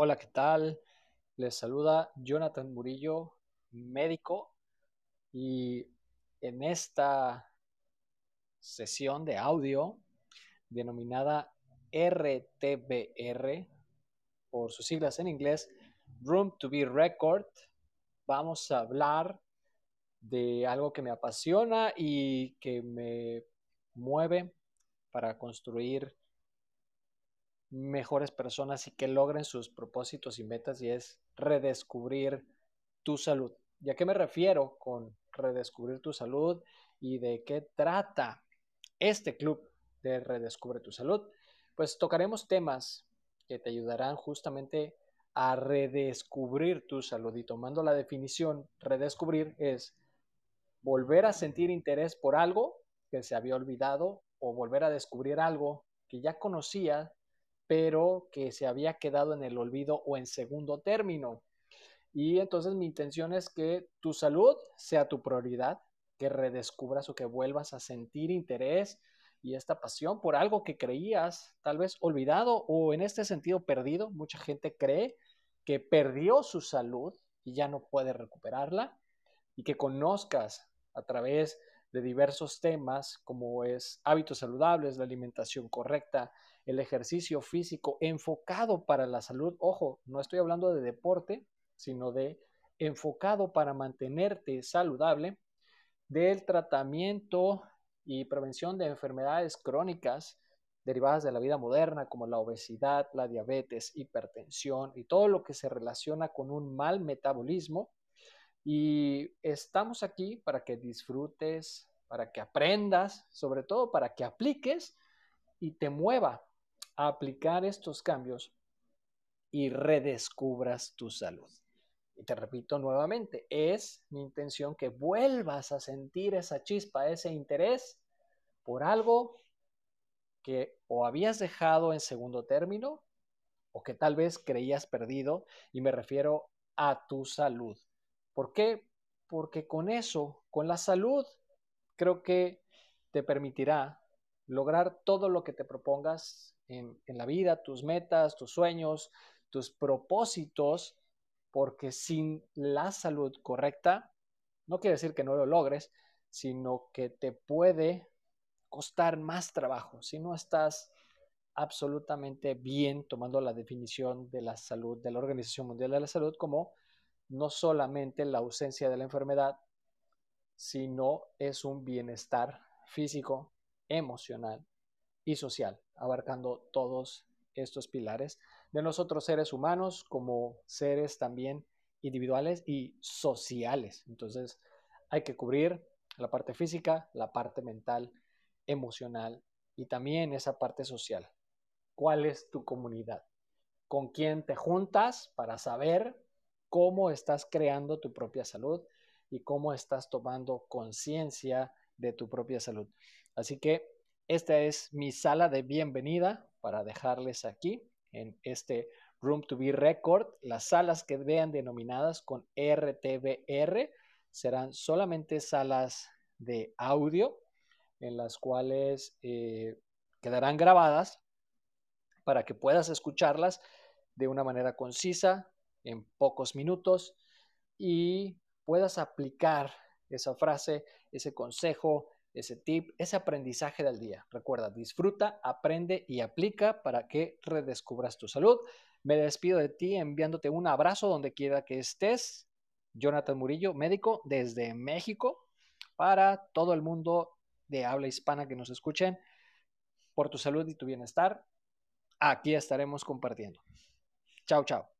Hola, ¿qué tal? Les saluda Jonathan Murillo, médico, y en esta sesión de audio denominada RTBR, por sus siglas en inglés, Room to be Record, vamos a hablar de algo que me apasiona y que me mueve para construir mejores personas y que logren sus propósitos y metas y es redescubrir tu salud. ¿Y a qué me refiero con redescubrir tu salud y de qué trata este club de Redescubre tu salud? Pues tocaremos temas que te ayudarán justamente a redescubrir tu salud y tomando la definición, redescubrir es volver a sentir interés por algo que se había olvidado o volver a descubrir algo que ya conocía pero que se había quedado en el olvido o en segundo término. Y entonces mi intención es que tu salud sea tu prioridad, que redescubras o que vuelvas a sentir interés y esta pasión por algo que creías tal vez olvidado o en este sentido perdido. Mucha gente cree que perdió su salud y ya no puede recuperarla y que conozcas a través de diversos temas como es hábitos saludables, la alimentación correcta, el ejercicio físico enfocado para la salud. Ojo, no estoy hablando de deporte, sino de enfocado para mantenerte saludable, del tratamiento y prevención de enfermedades crónicas derivadas de la vida moderna, como la obesidad, la diabetes, hipertensión y todo lo que se relaciona con un mal metabolismo. Y estamos aquí para que disfrutes, para que aprendas, sobre todo para que apliques y te mueva aplicar estos cambios y redescubras tu salud. Y te repito nuevamente, es mi intención que vuelvas a sentir esa chispa, ese interés por algo que o habías dejado en segundo término o que tal vez creías perdido y me refiero a tu salud. ¿Por qué? Porque con eso, con la salud, creo que te permitirá lograr todo lo que te propongas en, la vida, tus metas, tus sueños, tus propósitos, porque sin la salud correcta, no quiere decir que no lo logres, sino que te puede costar más trabajo si no estás absolutamente bien tomando la definición de la salud de la Organización Mundial de la Salud como no solamente la ausencia de la enfermedad, sino es un bienestar físico, emocional y social, abarcando todos estos pilares de nosotros seres humanos como seres también individuales y sociales. Entonces hay que cubrir la parte física, la parte mental, emocional y también esa parte social. ¿Cuál es tu comunidad? ¿Con quién te juntas para saber cómo estás creando tu propia salud y cómo estás tomando conciencia de tu propia salud? Así que esta es mi sala de bienvenida para dejarles aquí en este Room to Be Record. Las salas que vean denominadas con RTBR serán solamente salas de audio en las cuales eh, quedarán grabadas para que puedas escucharlas de una manera concisa en pocos minutos y puedas aplicar esa frase, ese consejo, ese tip, ese aprendizaje del día. Recuerda, disfruta, aprende y aplica para que redescubras tu salud. Me despido de ti enviándote un abrazo donde quiera que estés. Jonathan Murillo, médico desde México, para todo el mundo de habla hispana que nos escuchen. Por tu salud y tu bienestar, aquí estaremos compartiendo. Chao, chao.